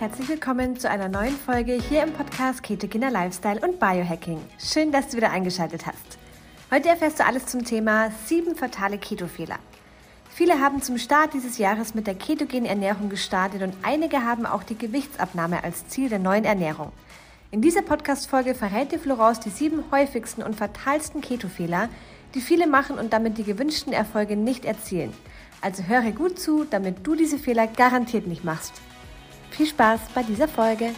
Herzlich willkommen zu einer neuen Folge hier im Podcast Ketogener Lifestyle und Biohacking. Schön, dass du wieder eingeschaltet hast. Heute erfährst du alles zum Thema sieben fatale Keto-Fehler. Viele haben zum Start dieses Jahres mit der ketogenen Ernährung gestartet und einige haben auch die Gewichtsabnahme als Ziel der neuen Ernährung. In dieser Podcast-Folge verrät dir Florence die sieben häufigsten und fatalsten Keto-Fehler, die viele machen und damit die gewünschten Erfolge nicht erzielen. Also höre gut zu, damit du diese Fehler garantiert nicht machst. Viel Spaß bei dieser Folge.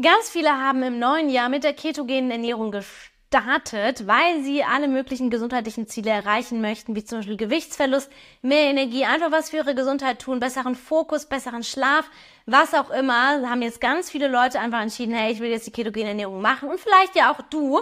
Ganz viele haben im neuen Jahr mit der ketogenen Ernährung gestartet, weil sie alle möglichen gesundheitlichen Ziele erreichen möchten, wie zum Beispiel Gewichtsverlust, mehr Energie, einfach was für ihre Gesundheit tun, besseren Fokus, besseren Schlaf, was auch immer. Da haben jetzt ganz viele Leute einfach entschieden, hey, ich will jetzt die ketogene Ernährung machen und vielleicht ja auch du.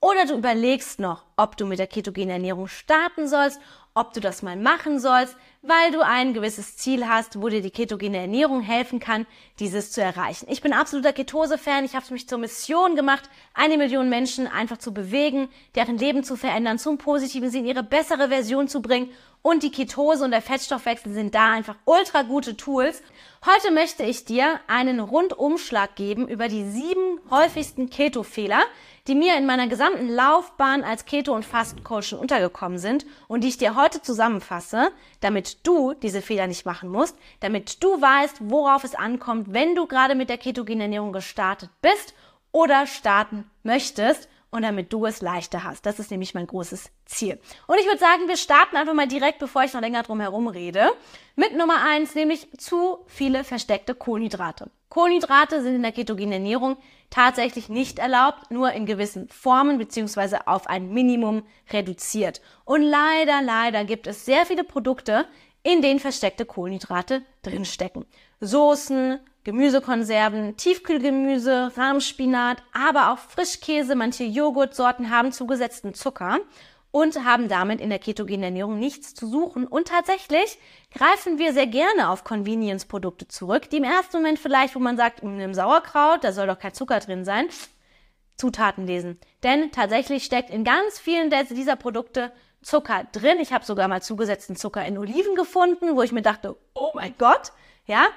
Oder du überlegst noch, ob du mit der ketogenen Ernährung starten sollst, ob du das mal machen sollst weil du ein gewisses Ziel hast, wo dir die ketogene Ernährung helfen kann, dieses zu erreichen. Ich bin absoluter Ketose-Fan. Ich habe es mich zur Mission gemacht, eine Million Menschen einfach zu bewegen, deren Leben zu verändern, zum Positiven, sie in ihre bessere Version zu bringen. Und die Ketose und der Fettstoffwechsel sind da einfach ultra gute Tools. Heute möchte ich dir einen Rundumschlag geben über die sieben häufigsten Keto-Fehler, die mir in meiner gesamten Laufbahn als Keto- und Fastencoach untergekommen sind und die ich dir heute zusammenfasse, damit du diese Fehler nicht machen musst, damit du weißt, worauf es ankommt, wenn du gerade mit der ketogenen Ernährung gestartet bist oder starten möchtest und damit du es leichter hast. Das ist nämlich mein großes Ziel. Und ich würde sagen, wir starten einfach mal direkt, bevor ich noch länger drum herum rede, mit Nummer eins, nämlich zu viele versteckte Kohlenhydrate. Kohlenhydrate sind in der ketogenen Ernährung tatsächlich nicht erlaubt, nur in gewissen Formen beziehungsweise auf ein Minimum reduziert. Und leider, leider gibt es sehr viele Produkte, in denen versteckte Kohlenhydrate drinstecken. Soßen, Gemüsekonserven, Tiefkühlgemüse, Rahmspinat, aber auch Frischkäse, manche Joghurtsorten haben zugesetzten Zucker und haben damit in der ketogenen Ernährung nichts zu suchen. Und tatsächlich greifen wir sehr gerne auf Convenience-Produkte zurück, die im ersten Moment vielleicht, wo man sagt, in einem Sauerkraut, da soll doch kein Zucker drin sein, Zutaten lesen. Denn tatsächlich steckt in ganz vielen dieser Produkte Zucker drin. Ich habe sogar mal zugesetzten Zucker in Oliven gefunden, wo ich mir dachte, oh mein Gott, ja.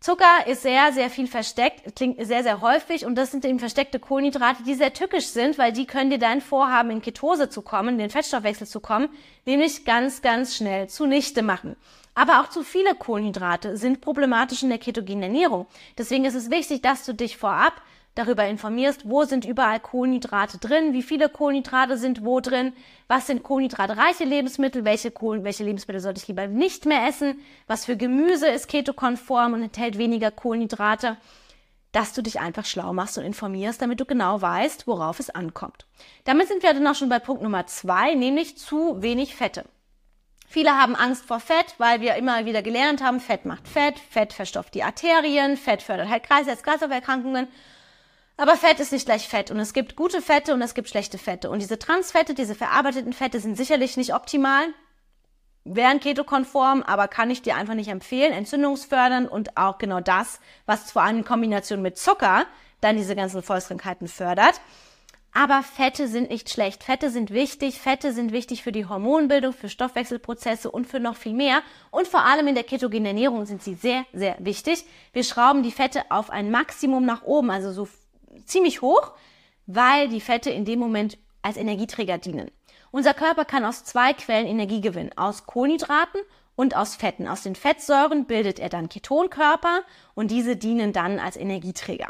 Zucker ist sehr, sehr viel versteckt, klingt sehr, sehr häufig und das sind eben versteckte Kohlenhydrate, die sehr tückisch sind, weil die können dir dein Vorhaben in Ketose zu kommen, den Fettstoffwechsel zu kommen, nämlich ganz, ganz schnell zunichte machen. Aber auch zu viele Kohlenhydrate sind problematisch in der ketogenen Ernährung. Deswegen ist es wichtig, dass du dich vorab darüber informierst, wo sind überall Kohlenhydrate drin, wie viele Kohlenhydrate sind wo drin, was sind kohlenhydratreiche Lebensmittel, welche, Kohlen, welche Lebensmittel sollte ich lieber nicht mehr essen, was für Gemüse ist ketokonform und enthält weniger Kohlenhydrate, dass du dich einfach schlau machst und informierst, damit du genau weißt, worauf es ankommt. Damit sind wir dann auch schon bei Punkt Nummer zwei, nämlich zu wenig Fette. Viele haben Angst vor Fett, weil wir immer wieder gelernt haben, Fett macht Fett, Fett verstopft die Arterien, Fett fördert halt Kreislauf-Erkrankungen aber Fett ist nicht gleich Fett und es gibt gute Fette und es gibt schlechte Fette. Und diese Transfette, diese verarbeiteten Fette sind sicherlich nicht optimal, wären ketokonform, aber kann ich dir einfach nicht empfehlen. Entzündungsfördern und auch genau das, was vor allem in Kombination mit Zucker dann diese ganzen Volkskrankheiten fördert. Aber Fette sind nicht schlecht. Fette sind wichtig. Fette sind wichtig für die Hormonbildung, für Stoffwechselprozesse und für noch viel mehr. Und vor allem in der ketogenen Ernährung sind sie sehr, sehr wichtig. Wir schrauben die Fette auf ein Maximum nach oben, also so ziemlich hoch, weil die Fette in dem Moment als Energieträger dienen. Unser Körper kann aus zwei Quellen Energie gewinnen, aus Kohlenhydraten und aus Fetten. Aus den Fettsäuren bildet er dann Ketonkörper und diese dienen dann als Energieträger.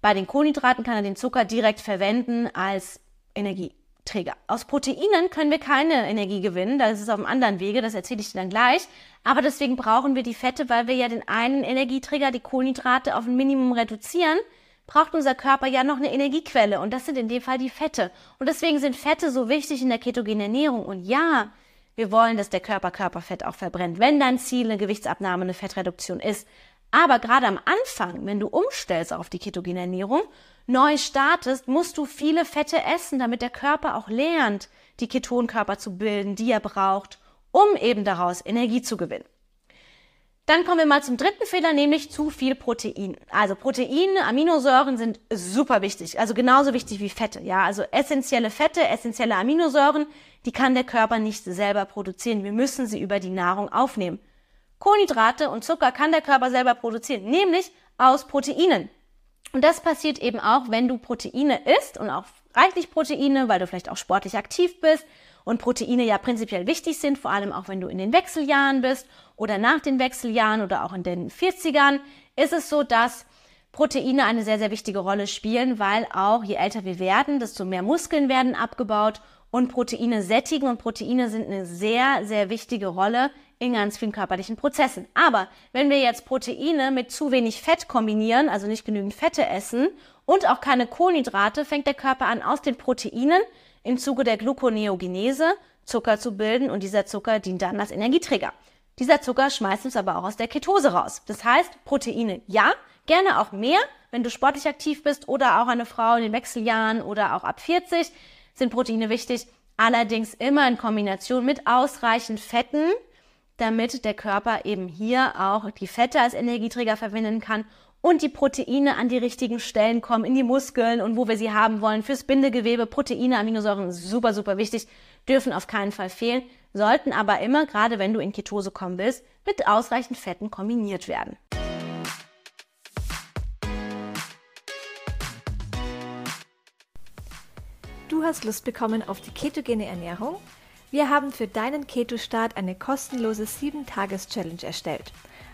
Bei den Kohlenhydraten kann er den Zucker direkt verwenden als Energieträger. Aus Proteinen können wir keine Energie gewinnen, das ist auf einem anderen Wege, das erzähle ich dir dann gleich. Aber deswegen brauchen wir die Fette, weil wir ja den einen Energieträger, die Kohlenhydrate, auf ein Minimum reduzieren braucht unser Körper ja noch eine Energiequelle und das sind in dem Fall die Fette. Und deswegen sind Fette so wichtig in der ketogenen Ernährung. Und ja, wir wollen, dass der Körper Körperfett auch verbrennt, wenn dein Ziel eine Gewichtsabnahme, eine Fettreduktion ist. Aber gerade am Anfang, wenn du umstellst auf die ketogene Ernährung, neu startest, musst du viele Fette essen, damit der Körper auch lernt, die Ketonkörper zu bilden, die er braucht, um eben daraus Energie zu gewinnen. Dann kommen wir mal zum dritten Fehler, nämlich zu viel Protein. Also Proteine, Aminosäuren sind super wichtig, also genauso wichtig wie Fette. Ja, also essentielle Fette, essentielle Aminosäuren, die kann der Körper nicht selber produzieren. Wir müssen sie über die Nahrung aufnehmen. Kohlenhydrate und Zucker kann der Körper selber produzieren, nämlich aus Proteinen. Und das passiert eben auch, wenn du Proteine isst und auch reichlich Proteine, weil du vielleicht auch sportlich aktiv bist und Proteine ja prinzipiell wichtig sind, vor allem auch wenn du in den Wechseljahren bist oder nach den Wechseljahren oder auch in den 40ern, ist es so, dass Proteine eine sehr, sehr wichtige Rolle spielen, weil auch je älter wir werden, desto mehr Muskeln werden abgebaut und Proteine sättigen und Proteine sind eine sehr, sehr wichtige Rolle in ganz vielen körperlichen Prozessen. Aber wenn wir jetzt Proteine mit zu wenig Fett kombinieren, also nicht genügend Fette essen und auch keine Kohlenhydrate, fängt der Körper an, aus den Proteinen im Zuge der Gluconeogenese Zucker zu bilden und dieser Zucker dient dann als Energieträger. Dieser Zucker schmeißt uns aber auch aus der Ketose raus. Das heißt, Proteine ja, gerne auch mehr, wenn du sportlich aktiv bist oder auch eine Frau in den Wechseljahren oder auch ab 40 sind Proteine wichtig. Allerdings immer in Kombination mit ausreichend Fetten, damit der Körper eben hier auch die Fette als Energieträger verwenden kann und die Proteine an die richtigen Stellen kommen, in die Muskeln und wo wir sie haben wollen. Fürs Bindegewebe, Proteine, Aminosäuren, super, super wichtig, dürfen auf keinen Fall fehlen, sollten aber immer, gerade wenn du in Ketose kommen willst, mit ausreichend Fetten kombiniert werden. Du hast Lust bekommen auf die ketogene Ernährung? Wir haben für deinen Keto-Start eine kostenlose 7-Tages-Challenge erstellt.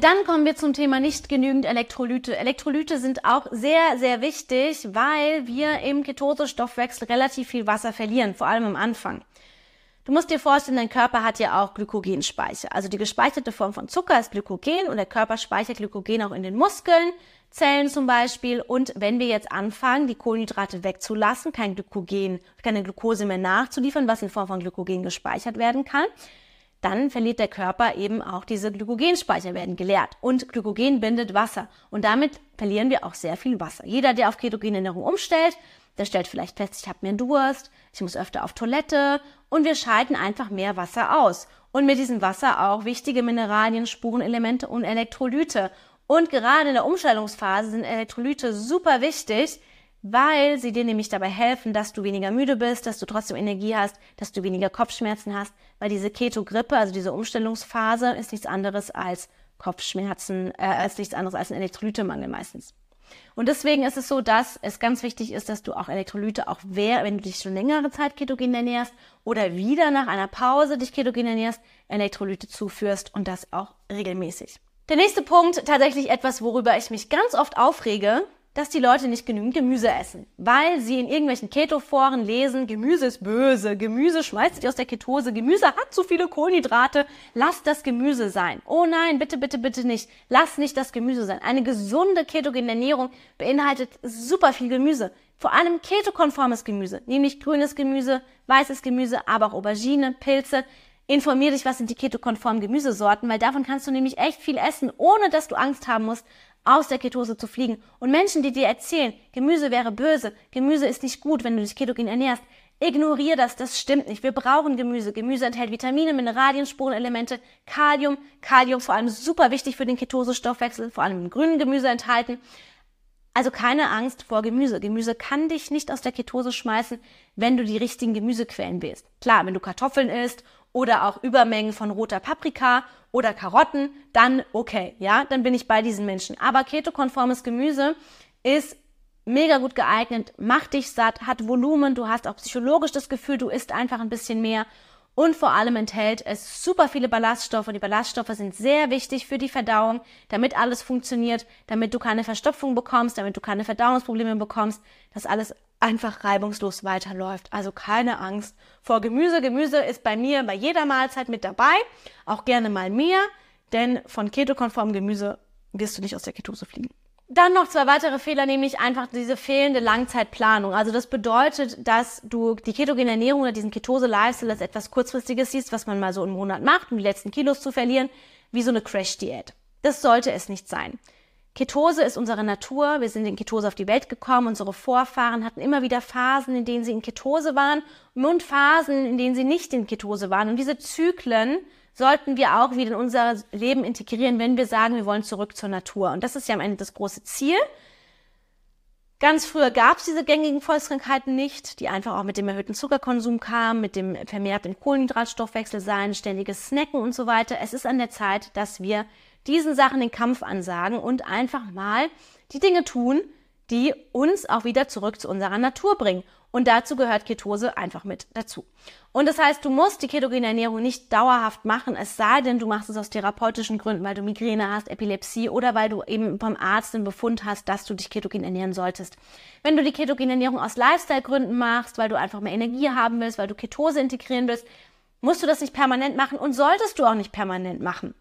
Dann kommen wir zum Thema nicht genügend Elektrolyte. Elektrolyte sind auch sehr, sehr wichtig, weil wir im Ketosestoffwechsel relativ viel Wasser verlieren, vor allem am Anfang. Du musst dir vorstellen, dein Körper hat ja auch Glykogenspeicher. Also die gespeicherte Form von Zucker ist Glykogen und der Körper speichert Glykogen auch in den Muskeln, Zellen zum Beispiel. Und wenn wir jetzt anfangen, die Kohlenhydrate wegzulassen, kein Glykogen, keine Glucose mehr nachzuliefern, was in Form von Glykogen gespeichert werden kann, dann verliert der Körper eben auch diese Glykogenspeicher werden geleert. Und Glykogen bindet Wasser. Und damit verlieren wir auch sehr viel Wasser. Jeder, der auf ketogene Ernährung umstellt, der stellt vielleicht fest, ich habe mehr Durst, ich muss öfter auf Toilette und wir scheiden einfach mehr Wasser aus. Und mit diesem Wasser auch wichtige Mineralien, Spurenelemente und Elektrolyte. Und gerade in der Umstellungsphase sind Elektrolyte super wichtig, weil sie dir nämlich dabei helfen, dass du weniger müde bist, dass du trotzdem Energie hast, dass du weniger Kopfschmerzen hast, weil diese Keto-Grippe, also diese Umstellungsphase, ist nichts anderes als Kopfschmerzen, äh, als nichts anderes als ein Elektrolytemangel meistens. Und deswegen ist es so, dass es ganz wichtig ist, dass du auch Elektrolyte, auch wer, wenn du dich schon längere Zeit ketogen ernährst oder wieder nach einer Pause dich ketogen ernährst, Elektrolyte zuführst und das auch regelmäßig. Der nächste Punkt, tatsächlich etwas, worüber ich mich ganz oft aufrege, dass die Leute nicht genügend Gemüse essen, weil sie in irgendwelchen Keto-Foren lesen, Gemüse ist böse, Gemüse schmeißt sich aus der Ketose, Gemüse hat zu viele Kohlenhydrate, lass das Gemüse sein. Oh nein, bitte, bitte, bitte nicht. Lass nicht das Gemüse sein. Eine gesunde ketogene Ernährung beinhaltet super viel Gemüse. Vor allem ketokonformes Gemüse, nämlich grünes Gemüse, weißes Gemüse, aber auch Aubergine, Pilze. Informier dich, was sind die ketokonformen Gemüsesorten, weil davon kannst du nämlich echt viel essen, ohne dass du Angst haben musst, aus der Ketose zu fliegen. Und Menschen, die dir erzählen, Gemüse wäre böse, Gemüse ist nicht gut, wenn du dich ketogen ernährst, ignorier das, das stimmt nicht. Wir brauchen Gemüse. Gemüse enthält Vitamine, Mineralien, Spurenelemente, Kalium. Kalium vor allem super wichtig für den Ketosestoffwechsel, vor allem im grünen Gemüse enthalten. Also keine Angst vor Gemüse. Gemüse kann dich nicht aus der Ketose schmeißen, wenn du die richtigen Gemüsequellen wählst. Klar, wenn du Kartoffeln isst oder auch Übermengen von roter Paprika oder Karotten, dann okay, ja, dann bin ich bei diesen Menschen. Aber ketokonformes Gemüse ist mega gut geeignet, macht dich satt, hat Volumen, du hast auch psychologisch das Gefühl, du isst einfach ein bisschen mehr und vor allem enthält es super viele Ballaststoffe. Die Ballaststoffe sind sehr wichtig für die Verdauung, damit alles funktioniert, damit du keine Verstopfung bekommst, damit du keine Verdauungsprobleme bekommst, dass alles einfach reibungslos weiterläuft. Also keine Angst vor Gemüse. Gemüse ist bei mir bei jeder Mahlzeit mit dabei, auch gerne mal mehr, denn von ketokonformem Gemüse wirst du nicht aus der Ketose fliegen. Dann noch zwei weitere Fehler, nämlich einfach diese fehlende Langzeitplanung. Also das bedeutet, dass du die ketogene Ernährung oder diesen Ketose-Lifestyle als etwas kurzfristiges siehst, was man mal so einen Monat macht, um die letzten Kilos zu verlieren, wie so eine Crash-Diät. Das sollte es nicht sein. Ketose ist unsere Natur. Wir sind in Ketose auf die Welt gekommen. Unsere Vorfahren hatten immer wieder Phasen, in denen sie in Ketose waren und Phasen, in denen sie nicht in Ketose waren. Und diese Zyklen sollten wir auch wieder in unser Leben integrieren, wenn wir sagen, wir wollen zurück zur Natur. Und das ist ja am Ende das große Ziel. Ganz früher gab es diese gängigen Volkskrankheiten nicht, die einfach auch mit dem erhöhten Zuckerkonsum kamen, mit dem vermehrten Kohlenhydratstoffwechsel sein, ständiges Snacken und so weiter. Es ist an der Zeit, dass wir diesen Sachen den Kampf ansagen und einfach mal die Dinge tun, die uns auch wieder zurück zu unserer Natur bringen. Und dazu gehört Ketose einfach mit dazu. Und das heißt, du musst die ketogene Ernährung nicht dauerhaft machen, es sei denn, du machst es aus therapeutischen Gründen, weil du Migräne hast, Epilepsie oder weil du eben vom Arzt den Befund hast, dass du dich ketogen ernähren solltest. Wenn du die ketogene Ernährung aus Lifestyle-Gründen machst, weil du einfach mehr Energie haben willst, weil du Ketose integrieren willst, musst du das nicht permanent machen und solltest du auch nicht permanent machen.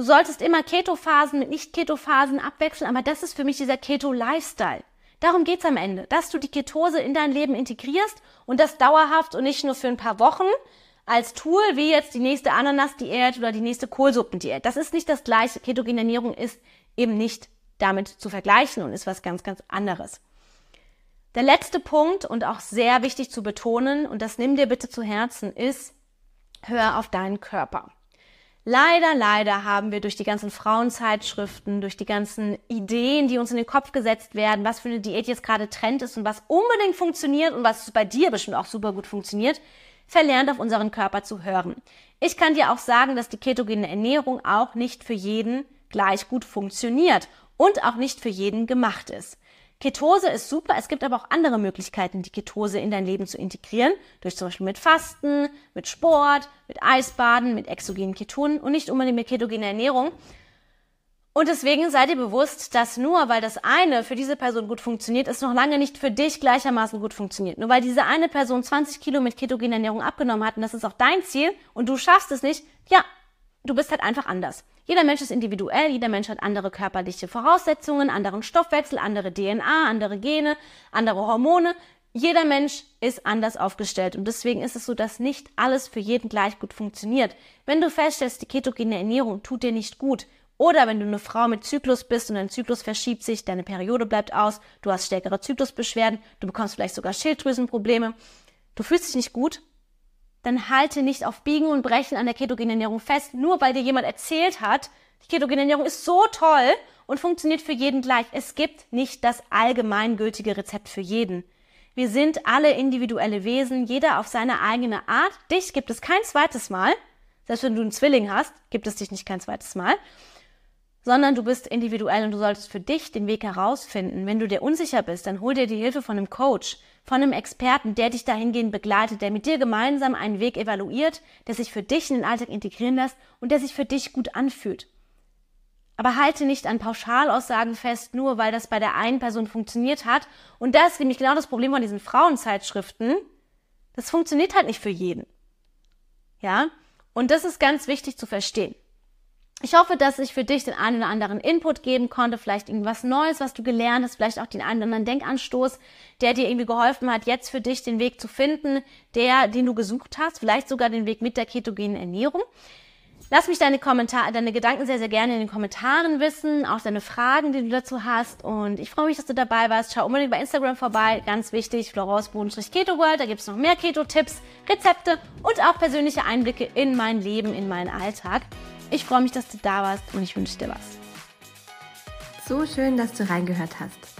Du solltest immer Keto-Phasen mit Nicht-Keto-Phasen abwechseln, aber das ist für mich dieser Keto-Lifestyle. Darum geht's am Ende, dass du die Ketose in dein Leben integrierst und das dauerhaft und nicht nur für ein paar Wochen als Tool, wie jetzt die nächste Ananas-Diät oder die nächste Kohlsuppendiät. Das ist nicht das gleiche. Ketogene Ernährung ist eben nicht damit zu vergleichen und ist was ganz, ganz anderes. Der letzte Punkt und auch sehr wichtig zu betonen, und das nimm dir bitte zu Herzen, ist, hör auf deinen Körper. Leider, leider haben wir durch die ganzen Frauenzeitschriften, durch die ganzen Ideen, die uns in den Kopf gesetzt werden, was für eine Diät jetzt gerade Trend ist und was unbedingt funktioniert und was bei dir bestimmt auch super gut funktioniert, verlernt auf unseren Körper zu hören. Ich kann dir auch sagen, dass die ketogene Ernährung auch nicht für jeden gleich gut funktioniert und auch nicht für jeden gemacht ist. Ketose ist super, es gibt aber auch andere Möglichkeiten, die Ketose in dein Leben zu integrieren, durch zum Beispiel mit Fasten, mit Sport, mit Eisbaden, mit exogenen Ketonen und nicht unbedingt mit ketogener Ernährung. Und deswegen sei dir bewusst, dass nur weil das eine für diese Person gut funktioniert, es noch lange nicht für dich gleichermaßen gut funktioniert. Nur weil diese eine Person 20 Kilo mit ketogener Ernährung abgenommen hat und das ist auch dein Ziel und du schaffst es nicht, ja, du bist halt einfach anders. Jeder Mensch ist individuell, jeder Mensch hat andere körperliche Voraussetzungen, anderen Stoffwechsel, andere DNA, andere Gene, andere Hormone. Jeder Mensch ist anders aufgestellt und deswegen ist es so, dass nicht alles für jeden gleich gut funktioniert. Wenn du feststellst, die ketogene Ernährung tut dir nicht gut oder wenn du eine Frau mit Zyklus bist und dein Zyklus verschiebt sich, deine Periode bleibt aus, du hast stärkere Zyklusbeschwerden, du bekommst vielleicht sogar Schilddrüsenprobleme, du fühlst dich nicht gut, dann halte nicht auf Biegen und Brechen an der ketogenen Ernährung fest, nur weil dir jemand erzählt hat, die ketogene Ernährung ist so toll und funktioniert für jeden gleich. Es gibt nicht das allgemeingültige Rezept für jeden. Wir sind alle individuelle Wesen, jeder auf seine eigene Art. Dich gibt es kein zweites Mal. Selbst wenn du einen Zwilling hast, gibt es dich nicht kein zweites Mal. Sondern du bist individuell und du solltest für dich den Weg herausfinden. Wenn du dir unsicher bist, dann hol dir die Hilfe von einem Coach von einem Experten, der dich dahingehend begleitet, der mit dir gemeinsam einen Weg evaluiert, der sich für dich in den Alltag integrieren lässt und der sich für dich gut anfühlt. Aber halte nicht an Pauschalaussagen fest, nur weil das bei der einen Person funktioniert hat. Und das ist nämlich genau das Problem von diesen Frauenzeitschriften. Das funktioniert halt nicht für jeden. Ja? Und das ist ganz wichtig zu verstehen. Ich hoffe, dass ich für dich den einen oder anderen Input geben konnte, vielleicht irgendwas Neues, was du gelernt hast, vielleicht auch den einen oder anderen Denkanstoß, der dir irgendwie geholfen hat, jetzt für dich den Weg zu finden, der, den du gesucht hast, vielleicht sogar den Weg mit der ketogenen Ernährung. Lass mich deine Kommentare, deine Gedanken sehr, sehr gerne in den Kommentaren wissen, auch deine Fragen, die du dazu hast. Und ich freue mich, dass du dabei warst. Schau unbedingt bei Instagram vorbei. Ganz wichtig, Florence-Keto World. Da gibt es noch mehr Keto-Tipps, Rezepte und auch persönliche Einblicke in mein Leben, in meinen Alltag. Ich freue mich, dass du da warst und ich wünsche dir was. So schön, dass du reingehört hast.